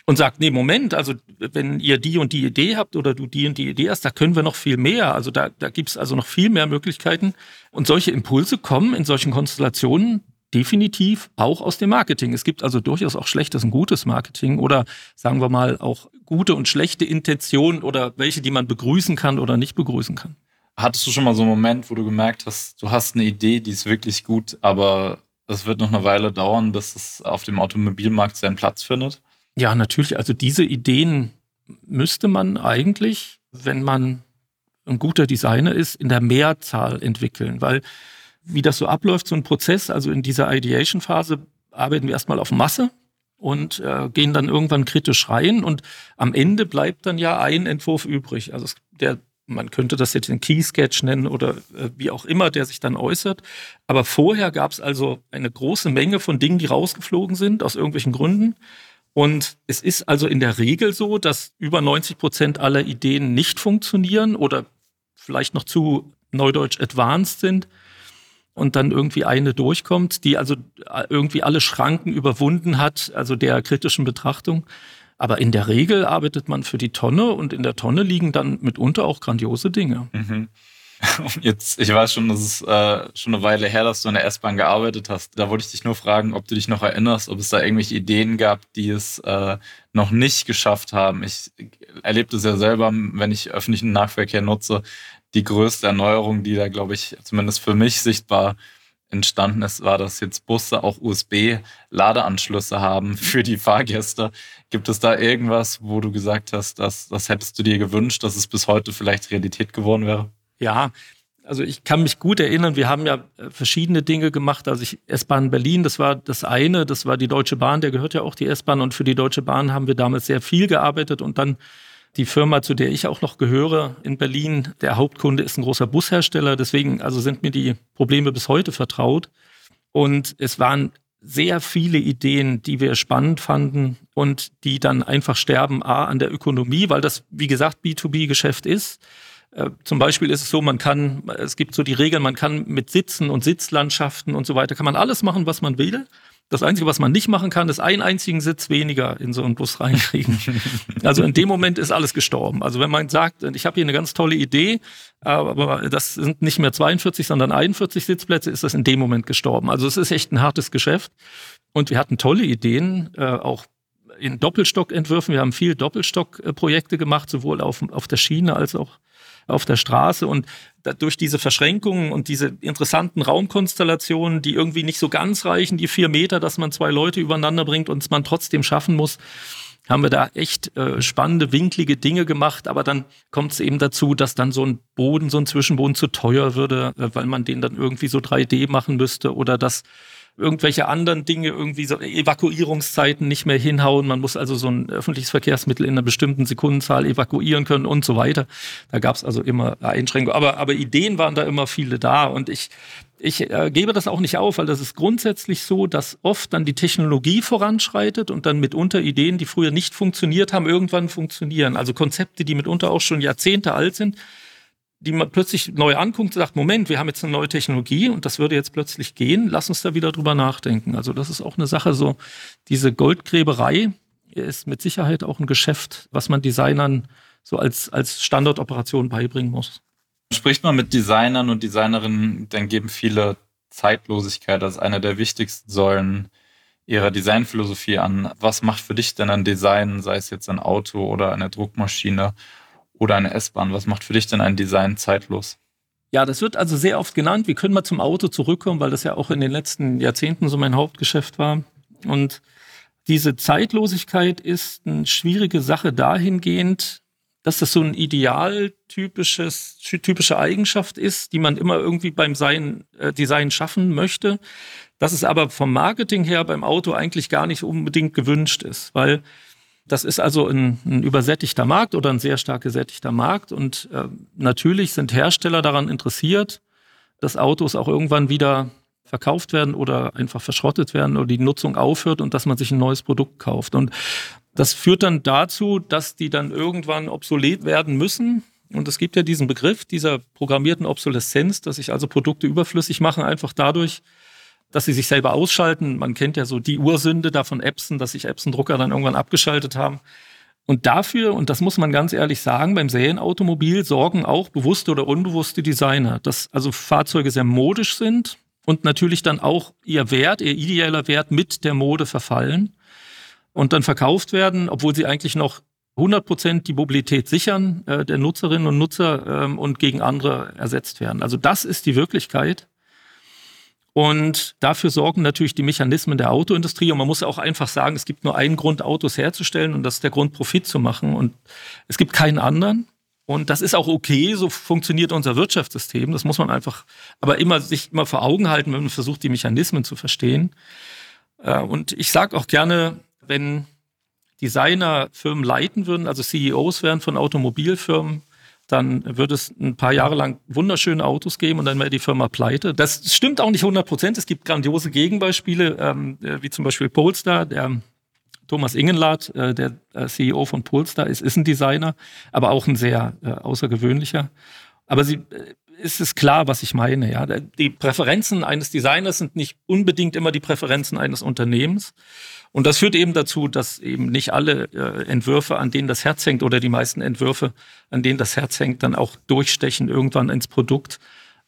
und sagt, nee, Moment, also wenn ihr die und die Idee habt oder du die und die Idee hast, da können wir noch viel mehr. Also da, da gibt es also noch viel mehr Möglichkeiten. Und solche Impulse kommen in solchen Konstellationen definitiv auch aus dem Marketing. Es gibt also durchaus auch schlechtes und gutes Marketing oder sagen wir mal auch gute und schlechte Intentionen oder welche, die man begrüßen kann oder nicht begrüßen kann. Hattest du schon mal so einen Moment, wo du gemerkt hast, du hast eine Idee, die ist wirklich gut, aber es wird noch eine Weile dauern, bis es auf dem Automobilmarkt seinen Platz findet? Ja, natürlich. Also diese Ideen müsste man eigentlich, wenn man ein guter Designer ist, in der Mehrzahl entwickeln, weil wie das so abläuft, so ein Prozess, also in dieser Ideation-Phase arbeiten wir erstmal auf Masse und äh, gehen dann irgendwann kritisch rein und am Ende bleibt dann ja ein Entwurf übrig. Also der, man könnte das jetzt den Key Sketch nennen oder äh, wie auch immer, der sich dann äußert. Aber vorher gab es also eine große Menge von Dingen, die rausgeflogen sind aus irgendwelchen Gründen. Und es ist also in der Regel so, dass über 90 Prozent aller Ideen nicht funktionieren oder vielleicht noch zu neudeutsch advanced sind. Und dann irgendwie eine durchkommt, die also irgendwie alle Schranken überwunden hat, also der kritischen Betrachtung. Aber in der Regel arbeitet man für die Tonne und in der Tonne liegen dann mitunter auch grandiose Dinge. Mhm. Jetzt, ich weiß schon, das ist äh, schon eine Weile her, dass du in der S-Bahn gearbeitet hast. Da wollte ich dich nur fragen, ob du dich noch erinnerst, ob es da irgendwelche Ideen gab, die es äh, noch nicht geschafft haben. Ich erlebe das ja selber, wenn ich öffentlichen Nahverkehr nutze. Die größte Erneuerung, die da, glaube ich, zumindest für mich sichtbar entstanden ist, war, dass jetzt Busse auch USB-Ladeanschlüsse haben für die Fahrgäste. Gibt es da irgendwas, wo du gesagt hast, dass das hättest du dir gewünscht, dass es bis heute vielleicht Realität geworden wäre? Ja, also ich kann mich gut erinnern, wir haben ja äh, verschiedene Dinge gemacht. Also S-Bahn Berlin, das war das eine, das war die Deutsche Bahn, der gehört ja auch die S-Bahn und für die Deutsche Bahn haben wir damals sehr viel gearbeitet und dann die Firma, zu der ich auch noch gehöre in Berlin, der Hauptkunde ist ein großer Bushersteller, deswegen also sind mir die Probleme bis heute vertraut. Und es waren sehr viele Ideen, die wir spannend fanden und die dann einfach sterben, a an der Ökonomie, weil das wie gesagt B2B-Geschäft ist. Äh, zum Beispiel ist es so, man kann, es gibt so die Regel, man kann mit Sitzen und Sitzlandschaften und so weiter, kann man alles machen, was man will. Das Einzige, was man nicht machen kann, ist einen einzigen Sitz weniger in so einen Bus reinkriegen. Also in dem Moment ist alles gestorben. Also wenn man sagt, ich habe hier eine ganz tolle Idee, aber das sind nicht mehr 42, sondern 41 Sitzplätze, ist das in dem Moment gestorben. Also es ist echt ein hartes Geschäft. Und wir hatten tolle Ideen, äh, auch in Doppelstockentwürfen. Wir haben viel Doppelstockprojekte gemacht, sowohl auf, auf der Schiene als auch auf der Straße und durch diese Verschränkungen und diese interessanten Raumkonstellationen, die irgendwie nicht so ganz reichen, die vier Meter, dass man zwei Leute übereinander bringt und es man trotzdem schaffen muss, haben wir da echt äh, spannende, winklige Dinge gemacht. Aber dann kommt es eben dazu, dass dann so ein Boden, so ein Zwischenboden zu teuer würde, äh, weil man den dann irgendwie so 3D machen müsste oder dass irgendwelche anderen Dinge, irgendwie so Evakuierungszeiten nicht mehr hinhauen. Man muss also so ein öffentliches Verkehrsmittel in einer bestimmten Sekundenzahl evakuieren können und so weiter. Da gab es also immer Einschränkungen. Aber, aber Ideen waren da immer viele da und ich, ich äh, gebe das auch nicht auf, weil das ist grundsätzlich so, dass oft dann die Technologie voranschreitet und dann mitunter Ideen, die früher nicht funktioniert haben, irgendwann funktionieren. Also Konzepte, die mitunter auch schon Jahrzehnte alt sind, die man plötzlich neu anguckt und sagt, Moment, wir haben jetzt eine neue Technologie und das würde jetzt plötzlich gehen, lass uns da wieder drüber nachdenken. Also das ist auch eine Sache, so diese Goldgräberei ist mit Sicherheit auch ein Geschäft, was man Designern so als, als Standardoperation beibringen muss. Spricht man mit Designern und Designerinnen, dann geben viele Zeitlosigkeit als eine der wichtigsten Säulen ihrer Designphilosophie an. Was macht für dich denn ein Design, sei es jetzt ein Auto oder eine Druckmaschine? Oder eine S-Bahn? Was macht für dich denn ein Design zeitlos? Ja, das wird also sehr oft genannt. Wir können mal zum Auto zurückkommen, weil das ja auch in den letzten Jahrzehnten so mein Hauptgeschäft war. Und diese Zeitlosigkeit ist eine schwierige Sache dahingehend, dass das so ein idealtypisches, typische Eigenschaft ist, die man immer irgendwie beim Sein, äh, Design schaffen möchte. Dass es aber vom Marketing her beim Auto eigentlich gar nicht unbedingt gewünscht ist, weil das ist also ein, ein, übersättigter Markt oder ein sehr stark gesättigter Markt. Und äh, natürlich sind Hersteller daran interessiert, dass Autos auch irgendwann wieder verkauft werden oder einfach verschrottet werden oder die Nutzung aufhört und dass man sich ein neues Produkt kauft. Und das führt dann dazu, dass die dann irgendwann obsolet werden müssen. Und es gibt ja diesen Begriff dieser programmierten Obsoleszenz, dass sich also Produkte überflüssig machen, einfach dadurch, dass sie sich selber ausschalten. Man kennt ja so die Ursünde da von Epson, dass sich Epson-Drucker dann irgendwann abgeschaltet haben. Und dafür, und das muss man ganz ehrlich sagen, beim Serienautomobil sorgen auch bewusste oder unbewusste Designer, dass also Fahrzeuge sehr modisch sind und natürlich dann auch ihr Wert, ihr ideeller Wert mit der Mode verfallen und dann verkauft werden, obwohl sie eigentlich noch 100 Prozent die Mobilität sichern äh, der Nutzerinnen und Nutzer ähm, und gegen andere ersetzt werden. Also das ist die Wirklichkeit. Und dafür sorgen natürlich die Mechanismen der Autoindustrie. Und man muss auch einfach sagen, es gibt nur einen Grund, Autos herzustellen, und das ist der Grund, Profit zu machen. Und es gibt keinen anderen. Und das ist auch okay, so funktioniert unser Wirtschaftssystem. Das muss man einfach, aber immer sich immer vor Augen halten, wenn man versucht, die Mechanismen zu verstehen. Äh, und ich sage auch gerne, wenn Designer Firmen leiten würden, also CEOs wären von Automobilfirmen, dann würde es ein paar Jahre lang wunderschöne Autos geben und dann wäre die Firma pleite. Das stimmt auch nicht 100 Prozent. Es gibt grandiose Gegenbeispiele, ähm, äh, wie zum Beispiel Polestar, der Thomas Ingenlath, äh, der äh, CEO von Polestar, ist, ist ein Designer, aber auch ein sehr äh, außergewöhnlicher. Aber sie, äh, ist es klar, was ich meine. Ja, die Präferenzen eines Designers sind nicht unbedingt immer die Präferenzen eines Unternehmens. Und das führt eben dazu, dass eben nicht alle äh, Entwürfe, an denen das Herz hängt, oder die meisten Entwürfe, an denen das Herz hängt, dann auch durchstechen irgendwann ins Produkt.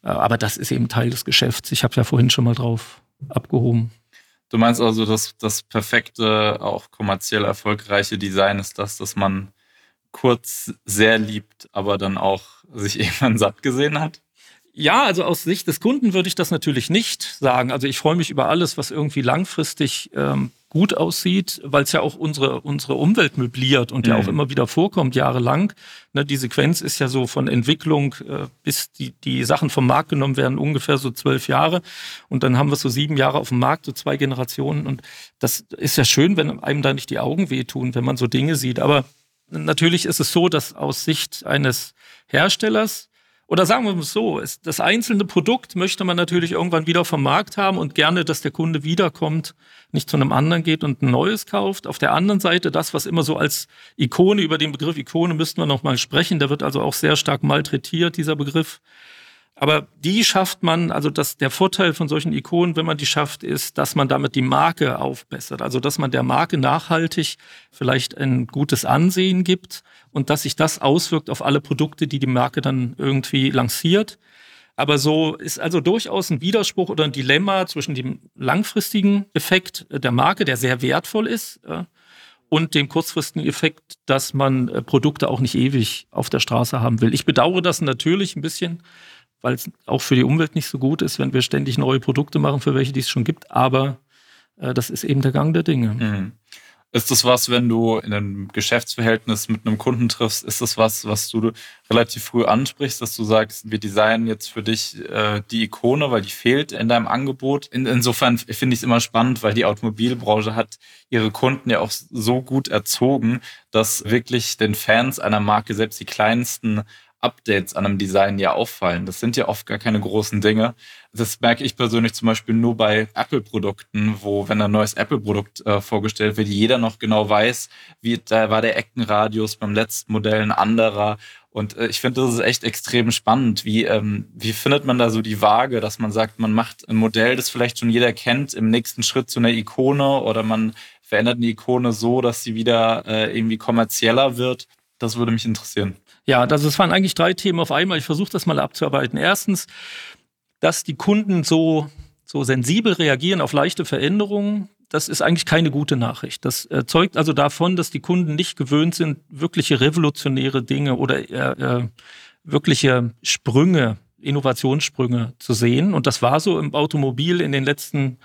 Äh, aber das ist eben Teil des Geschäfts. Ich habe ja vorhin schon mal drauf abgehoben. Du meinst also, dass das perfekte, auch kommerziell erfolgreiche Design ist das, dass man kurz sehr liebt, aber dann auch sich irgendwann satt gesehen hat? Ja, also aus Sicht des Kunden würde ich das natürlich nicht sagen. Also ich freue mich über alles, was irgendwie langfristig ähm, gut aussieht, weil es ja auch unsere, unsere Umwelt möbliert und mhm. ja auch mhm. immer wieder vorkommt, jahrelang. Ne, die Sequenz ist ja so von Entwicklung äh, bis die, die Sachen vom Markt genommen werden, ungefähr so zwölf Jahre. Und dann haben wir so sieben Jahre auf dem Markt, so zwei Generationen. Und das ist ja schön, wenn einem da nicht die Augen wehtun, wenn man so Dinge sieht. Aber natürlich ist es so, dass aus Sicht eines Herstellers oder sagen wir es so, das einzelne Produkt möchte man natürlich irgendwann wieder vom Markt haben und gerne, dass der Kunde wiederkommt, nicht zu einem anderen geht und ein neues kauft. Auf der anderen Seite das, was immer so als Ikone, über den Begriff Ikone müssten wir noch mal sprechen, der wird also auch sehr stark malträtiert, dieser Begriff. Aber die schafft man, also das, der Vorteil von solchen Ikonen, wenn man die schafft, ist, dass man damit die Marke aufbessert. Also dass man der Marke nachhaltig vielleicht ein gutes Ansehen gibt und dass sich das auswirkt auf alle Produkte, die die Marke dann irgendwie lanciert. Aber so ist also durchaus ein Widerspruch oder ein Dilemma zwischen dem langfristigen Effekt der Marke, der sehr wertvoll ist, und dem kurzfristigen Effekt, dass man äh, Produkte auch nicht ewig auf der Straße haben will. Ich bedauere das natürlich ein bisschen, weil es auch für die Umwelt nicht so gut ist, wenn wir ständig neue Produkte machen, für welche die es schon gibt. Aber äh, das ist eben der Gang der Dinge. Mhm. Ist das was, wenn du in einem Geschäftsverhältnis mit einem Kunden triffst, ist das was, was du relativ früh ansprichst, dass du sagst, wir designen jetzt für dich äh, die Ikone, weil die fehlt in deinem Angebot? In, insofern finde ich es immer spannend, weil die Automobilbranche hat ihre Kunden ja auch so gut erzogen, dass wirklich den Fans einer Marke selbst die kleinsten Updates an einem Design ja auffallen. Das sind ja oft gar keine großen Dinge. Das merke ich persönlich zum Beispiel nur bei Apple-Produkten, wo, wenn ein neues Apple-Produkt äh, vorgestellt wird, jeder noch genau weiß, wie da war der Eckenradius beim letzten Modell ein anderer. Und äh, ich finde, das ist echt extrem spannend. Wie, ähm, wie findet man da so die Waage, dass man sagt, man macht ein Modell, das vielleicht schon jeder kennt, im nächsten Schritt zu einer Ikone oder man verändert eine Ikone so, dass sie wieder äh, irgendwie kommerzieller wird? Das würde mich interessieren. Ja, das, das waren eigentlich drei Themen auf einmal. Ich versuche das mal abzuarbeiten. Erstens, dass die Kunden so, so sensibel reagieren auf leichte Veränderungen. Das ist eigentlich keine gute Nachricht. Das zeugt also davon, dass die Kunden nicht gewöhnt sind, wirkliche revolutionäre Dinge oder äh, äh, wirkliche Sprünge, Innovationssprünge zu sehen. Und das war so im Automobil in den letzten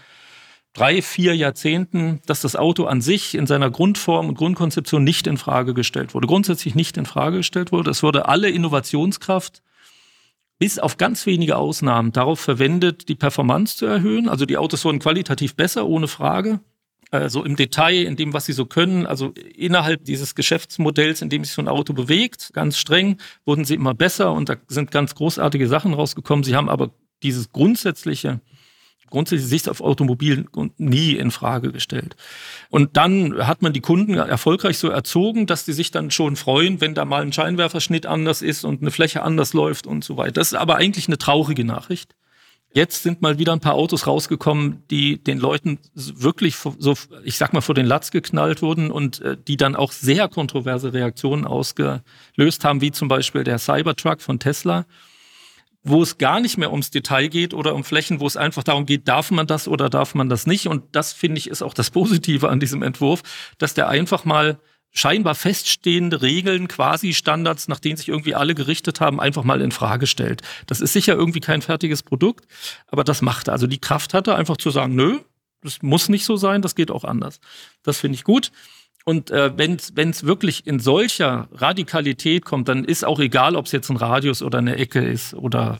drei, vier Jahrzehnten, dass das Auto an sich in seiner Grundform und Grundkonzeption nicht in Frage gestellt wurde, grundsätzlich nicht in Frage gestellt wurde. Es wurde alle Innovationskraft bis auf ganz wenige Ausnahmen darauf verwendet, die Performance zu erhöhen. Also die Autos wurden qualitativ besser, ohne Frage. Also im Detail, in dem, was sie so können, also innerhalb dieses Geschäftsmodells, in dem sich so ein Auto bewegt, ganz streng, wurden sie immer besser und da sind ganz großartige Sachen rausgekommen. Sie haben aber dieses grundsätzliche grundsätzlich Sicht auf Automobil nie in Frage gestellt. Und dann hat man die Kunden erfolgreich so erzogen, dass die sich dann schon freuen, wenn da mal ein Scheinwerferschnitt anders ist und eine Fläche anders läuft und so weiter. Das ist aber eigentlich eine traurige Nachricht. Jetzt sind mal wieder ein paar Autos rausgekommen, die den Leuten wirklich so, ich sag mal, vor den Latz geknallt wurden und äh, die dann auch sehr kontroverse Reaktionen ausgelöst haben, wie zum Beispiel der Cybertruck von Tesla wo es gar nicht mehr ums Detail geht oder um Flächen, wo es einfach darum geht, darf man das oder darf man das nicht. Und das finde ich ist auch das Positive an diesem Entwurf, dass der einfach mal scheinbar feststehende Regeln, quasi Standards, nach denen sich irgendwie alle gerichtet haben, einfach mal in Frage stellt. Das ist sicher irgendwie kein fertiges Produkt, aber das macht er. Also die Kraft hat er einfach zu sagen, nö, das muss nicht so sein, das geht auch anders. Das finde ich gut. Und äh, wenn es wirklich in solcher Radikalität kommt, dann ist auch egal, ob es jetzt ein Radius oder eine Ecke ist oder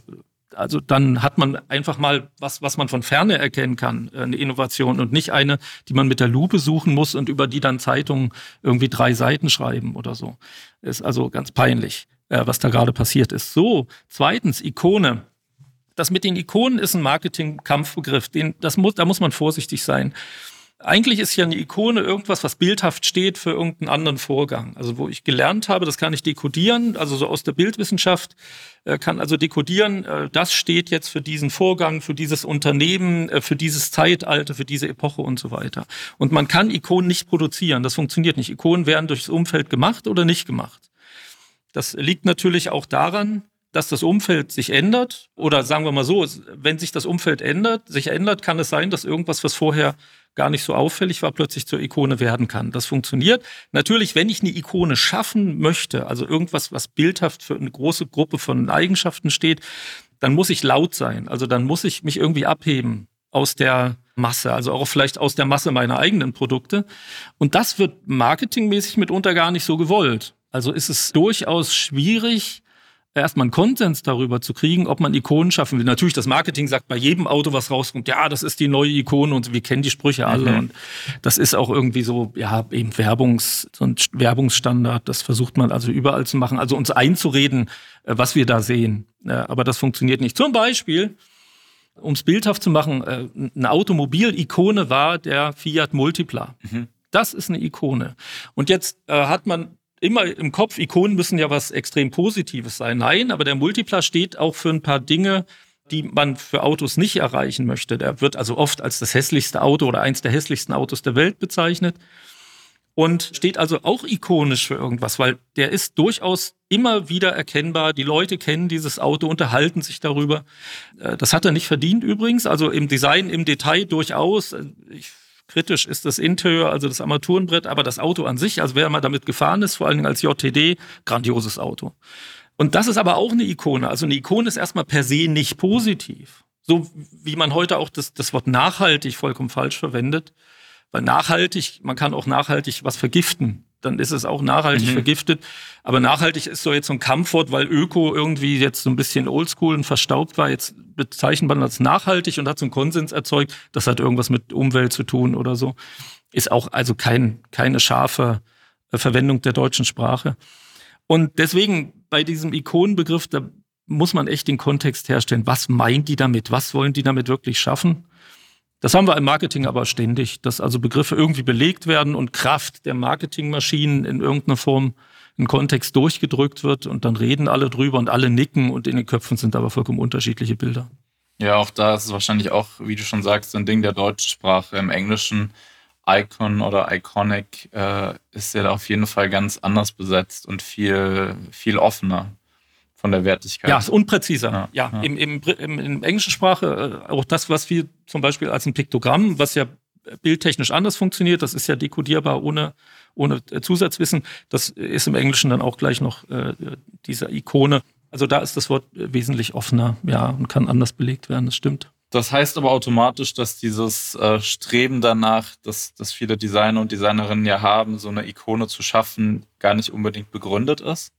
also dann hat man einfach mal was, was man von Ferne erkennen kann, äh, eine Innovation und nicht eine, die man mit der Lupe suchen muss und über die dann Zeitungen irgendwie drei Seiten schreiben oder so. Ist also ganz peinlich, äh, was da gerade passiert ist. So, zweitens, Ikone. Das mit den Ikonen ist ein Marketing-Kampfbegriff. Den, das muss, da muss man vorsichtig sein. Eigentlich ist ja eine Ikone irgendwas, was bildhaft steht für irgendeinen anderen Vorgang. Also wo ich gelernt habe, das kann ich dekodieren, also so aus der Bildwissenschaft äh, kann also dekodieren, äh, das steht jetzt für diesen Vorgang, für dieses Unternehmen, äh, für dieses Zeitalter, für diese Epoche und so weiter. Und man kann Ikonen nicht produzieren, das funktioniert nicht. Ikonen werden durchs Umfeld gemacht oder nicht gemacht. Das liegt natürlich auch daran, dass das Umfeld sich ändert oder sagen wir mal so, wenn sich das Umfeld ändert, sich ändert, kann es sein, dass irgendwas, was vorher gar nicht so auffällig war, plötzlich zur Ikone werden kann. Das funktioniert. Natürlich, wenn ich eine Ikone schaffen möchte, also irgendwas, was bildhaft für eine große Gruppe von Eigenschaften steht, dann muss ich laut sein. Also dann muss ich mich irgendwie abheben aus der Masse, also auch vielleicht aus der Masse meiner eigenen Produkte. Und das wird marketingmäßig mitunter gar nicht so gewollt. Also ist es durchaus schwierig, erstmal einen Konsens darüber zu kriegen, ob man Ikonen schaffen will. Natürlich, das Marketing sagt bei jedem Auto, was rauskommt, ja, das ist die neue Ikone und wir kennen die Sprüche alle. Mhm. Und das ist auch irgendwie so, ja, eben Werbungs, so ein Werbungsstandard. Das versucht man also überall zu machen, also uns einzureden, äh, was wir da sehen. Aber das funktioniert nicht. Zum Beispiel, um es bildhaft zu machen, äh, eine Automobil-Ikone war der Fiat Multipla. Mhm. Das ist eine Ikone. Und jetzt äh, hat man immer im Kopf, Ikonen müssen ja was extrem Positives sein. Nein, aber der Multipler steht auch für ein paar Dinge, die man für Autos nicht erreichen möchte. Der wird also oft als das hässlichste Auto oder eins der hässlichsten Autos der Welt bezeichnet und steht also auch ikonisch für irgendwas, weil der ist durchaus immer wieder erkennbar. Die Leute kennen dieses Auto, unterhalten sich darüber. Äh, das hat er nicht verdient übrigens, also im Design, im Detail durchaus. Ich Kritisch ist das Interieur, also das Armaturenbrett, aber das Auto an sich, also wer mal damit gefahren ist, vor allen Dingen als JTD, grandioses Auto. Und das ist aber auch eine Ikone. Also eine Ikone ist erstmal per se nicht positiv. So wie man heute auch das, das Wort nachhaltig vollkommen falsch verwendet. Weil nachhaltig, man kann auch nachhaltig was vergiften dann ist es auch nachhaltig mhm. vergiftet. Aber nachhaltig ist so jetzt so ein Kampfwort, weil Öko irgendwie jetzt so ein bisschen oldschool und verstaubt war. Jetzt bezeichnet man das nachhaltig und hat so einen Konsens erzeugt. Das hat irgendwas mit Umwelt zu tun oder so. Ist auch also kein, keine scharfe äh, Verwendung der deutschen Sprache. Und deswegen bei diesem Ikonenbegriff, da muss man echt den Kontext herstellen. Was meint die damit? Was wollen die damit wirklich schaffen? Das haben wir im Marketing aber ständig, dass also Begriffe irgendwie belegt werden und Kraft der Marketingmaschinen in irgendeiner Form in Kontext durchgedrückt wird und dann reden alle drüber und alle nicken und in den Köpfen sind aber vollkommen unterschiedliche Bilder. Ja, auch da ist es wahrscheinlich auch, wie du schon sagst, ein Ding der deutschen Sprache. Im Englischen Icon oder Iconic äh, ist ja auf jeden Fall ganz anders besetzt und viel, viel offener von der Wertigkeit. Ja, ist unpräziser. Ja, ja, ja. Im, im, im, in englischen Sprache äh, auch das, was wir zum Beispiel als ein Piktogramm, was ja bildtechnisch anders funktioniert, das ist ja dekodierbar ohne, ohne Zusatzwissen. Das ist im Englischen dann auch gleich noch äh, diese Ikone. Also da ist das Wort wesentlich offener, ja, und kann anders belegt werden, das stimmt. Das heißt aber automatisch, dass dieses äh, Streben danach, dass, dass viele Designer und Designerinnen ja haben, so eine Ikone zu schaffen, gar nicht unbedingt begründet ist?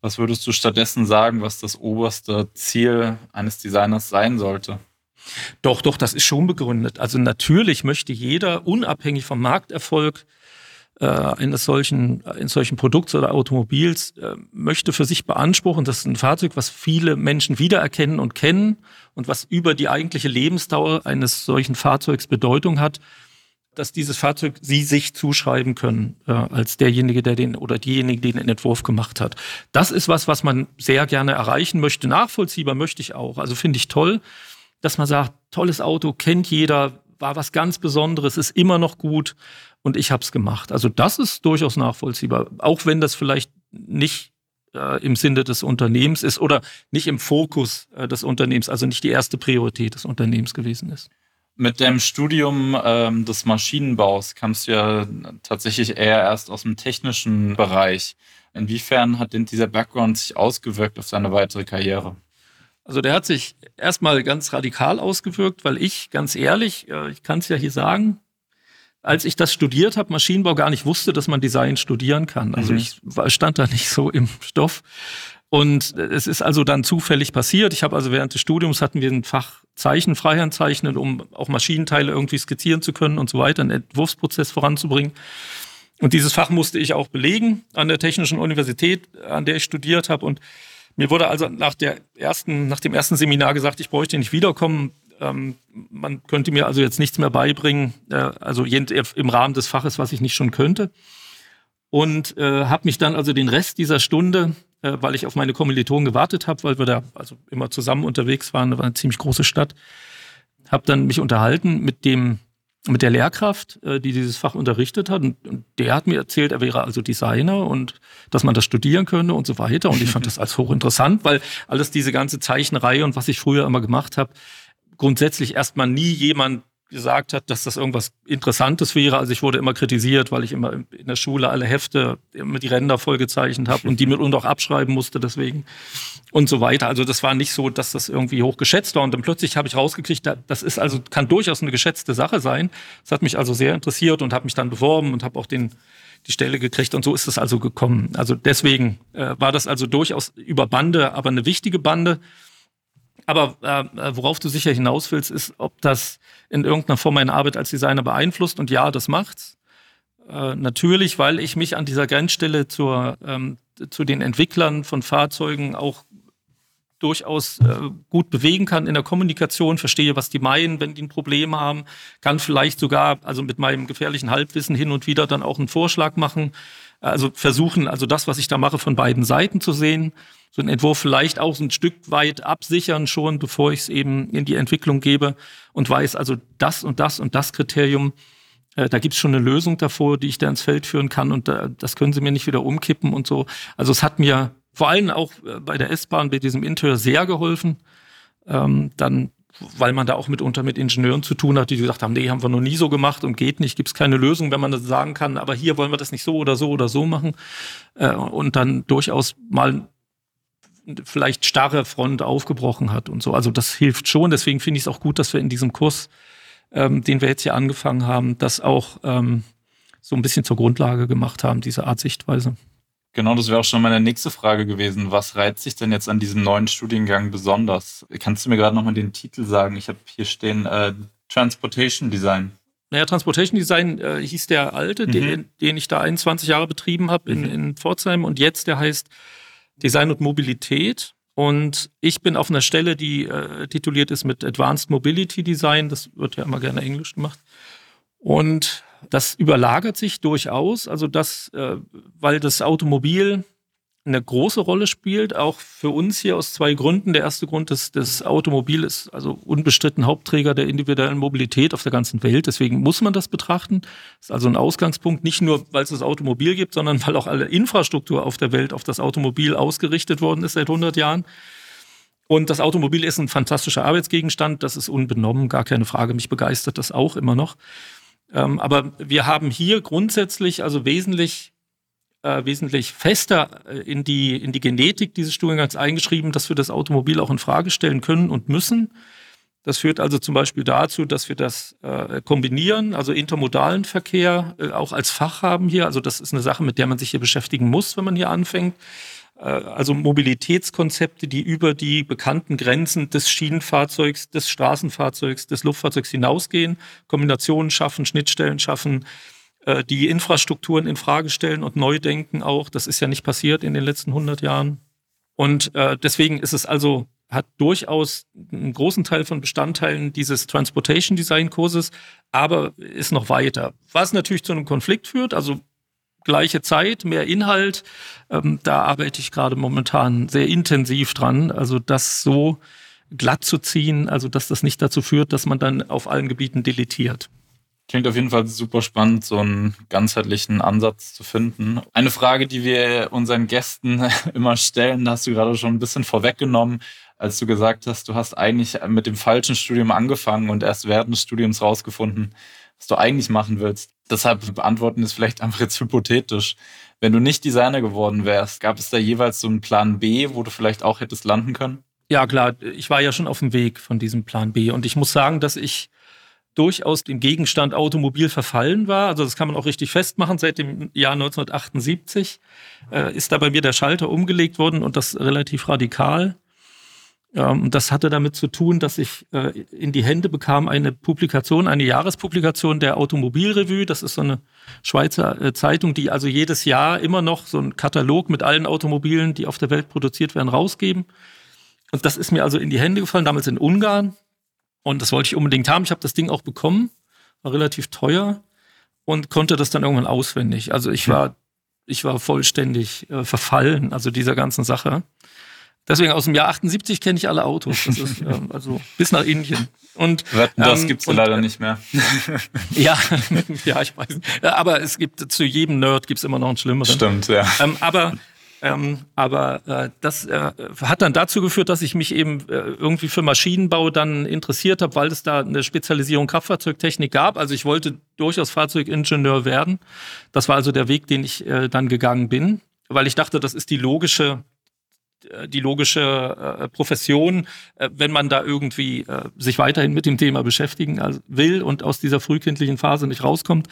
Was würdest du stattdessen sagen, was das oberste Ziel eines Designers sein sollte? Doch, doch, das ist schon begründet. Also natürlich möchte jeder unabhängig vom Markterfolg äh, eines solchen, eines solchen Produkts oder Automobils, äh, möchte für sich beanspruchen, das ist ein Fahrzeug, was viele Menschen wiedererkennen und kennen und was über die eigentliche Lebensdauer eines solchen Fahrzeugs Bedeutung hat, dass dieses Fahrzeug sie sich zuschreiben können äh, als derjenige, der den oder diejenige, die den Entwurf gemacht hat. Das ist was, was man sehr gerne erreichen möchte. Nachvollziehbar möchte ich auch. Also finde ich toll, dass man sagt, tolles Auto, kennt jeder, war was ganz Besonderes, ist immer noch gut und ich habe es gemacht. Also das ist durchaus nachvollziehbar, auch wenn das vielleicht nicht äh, im Sinne des Unternehmens ist oder nicht im Fokus äh, des Unternehmens, also nicht die erste Priorität des Unternehmens gewesen ist. Mit dem Studium ähm, des Maschinenbaus kamst du ja tatsächlich eher erst aus dem technischen Bereich. Inwiefern hat denn dieser Background sich ausgewirkt auf deine weitere Karriere? Also der hat sich erstmal ganz radikal ausgewirkt, weil ich, ganz ehrlich, äh, ich kann es ja hier sagen, als ich das studiert habe, Maschinenbau, gar nicht wusste, dass man Design studieren kann. Also mhm. ich stand da nicht so im Stoff. Und es ist also dann zufällig passiert. Ich habe also während des Studiums hatten wir ein Fach Zeichen, Freihand zeichnen, um auch Maschinenteile irgendwie skizzieren zu können und so weiter, einen Entwurfsprozess voranzubringen. Und dieses Fach musste ich auch belegen an der Technischen Universität, an der ich studiert habe. Und mir wurde also nach der ersten, nach dem ersten Seminar gesagt, ich bräuchte nicht wiederkommen. ähm, man könnte mir also jetzt nichts mehr beibringen, äh, also im Rahmen des Faches, was ich nicht schon könnte. Und äh, habe mich dann also den Rest dieser Stunde, äh, weil ich auf meine Kommilitonen gewartet habe, weil wir da also immer zusammen unterwegs waren, das war eine ziemlich große Stadt, habe dann mich unterhalten mit dem mit der Lehrkraft, äh, die dieses Fach unterrichtet hat. Und, der hat mir erzählt, er wäre also Designer und dass man das studieren könne und so weiter. Und ich fand das als hochinteressant, weil alles diese ganze Zeichnerei und was ich früher immer gemacht habe, grundsätzlich erstmal nie jemand gesagt hat, dass das irgendwas Interessantes wäre. Also ich wurde immer kritisiert, weil ich immer in der Schule alle Hefte immer die Ränder vollgezeichnet habe und die mit und auch abschreiben musste deswegen und so weiter. Also das war nicht so, dass das irgendwie hochgeschätzt war. Und dann plötzlich habe ich rausgekriegt, das ist also kann durchaus eine geschätzte Sache sein. Das hat mich also sehr interessiert und habe mich dann beworben und habe auch den die Stelle gekriegt und so ist es also gekommen. Also deswegen äh, war das also durchaus über Bande, aber eine wichtige Bande. Aber äh, worauf du sicher hinaus willst, ist, ob das in irgendeiner Form meine Arbeit als Designer beeinflusst. Und ja, das macht's. Äh, natürlich, weil ich mich an dieser Grenzstelle zur, ähm, zu den Entwicklern von Fahrzeugen auch durchaus äh, gut bewegen kann in der Kommunikation, verstehe, was die meinen, wenn die ein Problem haben, kann vielleicht sogar, also mit meinem gefährlichen Halbwissen hin und wieder dann auch einen Vorschlag machen, also versuchen, also das, was ich da mache, von beiden Seiten zu sehen. So einen Entwurf vielleicht auch ein Stück weit absichern schon, bevor ich es eben in die Entwicklung gebe und weiß, also das und das und das Kriterium, äh, da gibt es schon eine Lösung davor, die ich da ins Feld führen kann und da, das können sie mir nicht wieder umkippen und so. Also es hat mir vor allem auch äh, bei der S-Bahn, bei diesem Interieur sehr geholfen. Ähm, dann weil man da auch mitunter mit Ingenieuren zu tun hat, die gesagt haben, nee, haben wir noch nie so gemacht und geht nicht, gibt es keine Lösung, wenn man das sagen kann, aber hier wollen wir das nicht so oder so oder so machen äh, und dann durchaus mal vielleicht starre Front aufgebrochen hat und so. Also das hilft schon. Deswegen finde ich es auch gut, dass wir in diesem Kurs, ähm, den wir jetzt hier angefangen haben, das auch ähm, so ein bisschen zur Grundlage gemacht haben, diese Art Sichtweise. Genau, das wäre auch schon meine nächste Frage gewesen. Was reizt sich denn jetzt an diesem neuen Studiengang besonders? Kannst du mir gerade nochmal den Titel sagen? Ich habe hier stehen äh, Transportation Design. Naja, Transportation Design äh, hieß der alte, mhm. den, den, ich da 21 Jahre betrieben habe in, mhm. in Pforzheim und jetzt der heißt Design und Mobilität. Und ich bin auf einer Stelle, die äh, tituliert ist mit Advanced Mobility Design. Das wird ja immer gerne Englisch gemacht. Und das überlagert sich durchaus, also das, äh, weil das Automobil eine große Rolle spielt, auch für uns hier aus zwei Gründen. Der erste Grund ist, das Automobil ist also unbestritten Hauptträger der individuellen Mobilität auf der ganzen Welt. Deswegen muss man das betrachten. Das ist also ein Ausgangspunkt, nicht nur, weil es das Automobil gibt, sondern weil auch alle Infrastruktur auf der Welt auf das Automobil ausgerichtet worden ist seit 100 Jahren. Und das Automobil ist ein fantastischer Arbeitsgegenstand. Das ist unbenommen, gar keine Frage. Mich begeistert das auch immer noch. Ähm, aber wir haben hier grundsätzlich also wesentlich äh, wesentlich fester äh, in die in die Genetik dieses Studiengangs eingeschrieben, dass wir das Automobil auch in Frage stellen können und müssen. Das führt also zum Beispiel dazu, dass wir das äh, kombinieren, also intermodalen Verkehr äh, auch als Fach haben hier. Also das ist eine Sache, mit der man sich hier beschäftigen muss, wenn man hier anfängt. Äh, also Mobilitätskonzepte, die über die bekannten Grenzen des Schienenfahrzeugs, des Straßenfahrzeugs, des Luftfahrzeugs hinausgehen, Kombinationen schaffen, Schnittstellen schaffen, äh, die Infrastrukturen in Frage stellen und neu denken auch. Das ist ja nicht passiert in den letzten 100 Jahren. Und äh, deswegen ist es also hat durchaus einen großen Teil von Bestandteilen dieses Transportation Design Kurses, aber ist noch weiter. Was natürlich zu einem Konflikt führt, also gleiche Zeit, mehr Inhalt. Ähm, da arbeite ich gerade momentan sehr intensiv dran. Also das so glatt zu ziehen, also dass das nicht dazu führt, dass man dann auf allen Gebieten deletiert. Klingt auf jeden Fall super spannend, so einen ganzheitlichen Ansatz zu finden. Eine Frage, die wir unseren Gästen immer stellen, da hast du gerade schon ein bisschen vorweggenommen, als du gesagt hast, du hast eigentlich mit dem falschen Studium angefangen und erst während des Studiums rausgefunden, was du eigentlich machen willst. Deshalb beantworten ist vielleicht einfach jetzt hypothetisch. Wenn du nicht Designer geworden wärst, gab es da jeweils so einen Plan B, wo du vielleicht auch hättest landen können? Ja, klar. Ich war ja schon auf dem Weg von diesem Plan B. Und ich muss sagen, dass ich durchaus dem Gegenstand Automobil verfallen war. Also das kann man auch richtig festmachen. Seit dem Jahr 1978 äh, ist da bei mir der Schalter umgelegt worden und das relativ radikal. Ähm, das hatte damit zu tun, dass ich äh, in die Hände bekam eine Publikation, eine Jahrespublikation der Automobilrevue. Das ist so eine Schweizer äh, Zeitung, die also jedes Jahr immer noch so einen Katalog mit allen Automobilen, die auf der Welt produziert werden, rausgeben. Und das ist mir also in die Hände gefallen, damals in Ungarn. Und das wollte ich unbedingt haben. Ich habe das Ding auch bekommen, war relativ teuer und konnte das dann irgendwann auswendig. Also ich war, ich war vollständig äh, verfallen, also dieser ganzen Sache. Deswegen aus dem Jahr 78 kenne ich alle Autos. Das ist, äh, also bis nach Indien. Und das ähm, gibt's und, leider nicht mehr. ja, ja, ich weiß. Aber es gibt zu jedem Nerd gibt's immer noch einen schlimmeren. Stimmt, ja. Ähm, aber ähm, aber äh, das äh, hat dann dazu geführt, dass ich mich eben äh, irgendwie für Maschinenbau dann interessiert habe, weil es da eine Spezialisierung Kraftfahrzeugtechnik gab. Also ich wollte durchaus Fahrzeugingenieur werden. Das war also der Weg, den ich äh, dann gegangen bin, weil ich dachte, das ist die logische äh, die logische äh, Profession, wenn man da irgendwie sich weiterhin mit dem Thema beschäftigen will und aus dieser frühkindlichen Phase nicht rauskommt.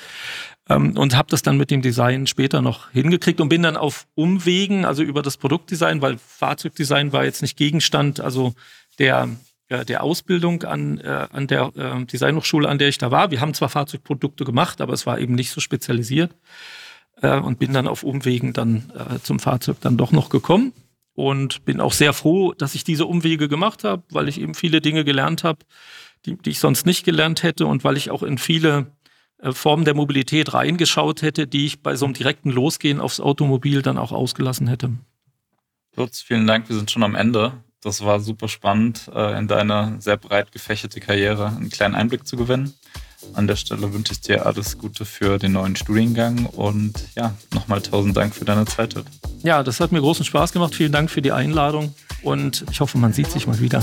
Ähm, und habe das dann mit dem Design später noch hingekriegt und bin dann auf Umwegen, also über das Produktdesign, weil Fahrzeugdesign war jetzt nicht Gegenstand, also der äh, der Ausbildung an, äh, an der äh, Designhochschule, an der ich da war. Wir haben zwar Fahrzeugprodukte gemacht, aber es war eben nicht so spezialisiert äh, und bin dann auf Umwegen dann äh, zum Fahrzeug dann doch noch gekommen und bin auch sehr froh, dass ich diese Umwege gemacht habe, weil ich eben viele Dinge gelernt habe, die, die ich sonst nicht gelernt hätte und weil ich auch in viele äh, Formen der Mobilität reingeschaut hätte, die ich bei so einem direkten Losgehen aufs Automobil dann auch ausgelassen hätte. Lutz, vielen Dank. Wir sind schon am Ende. Das war super spannend, äh, in deine sehr breit gefächerte Karriere einen kleinen Einblick zu gewinnen. An der Stelle wünsche ich dir alles Gute für den neuen Studiengang und ja, nochmal tausend Dank für deine Zeit. Ja, das hat mir großen Spaß gemacht. Vielen Dank für die Einladung und ich hoffe, man sieht sich mal wieder.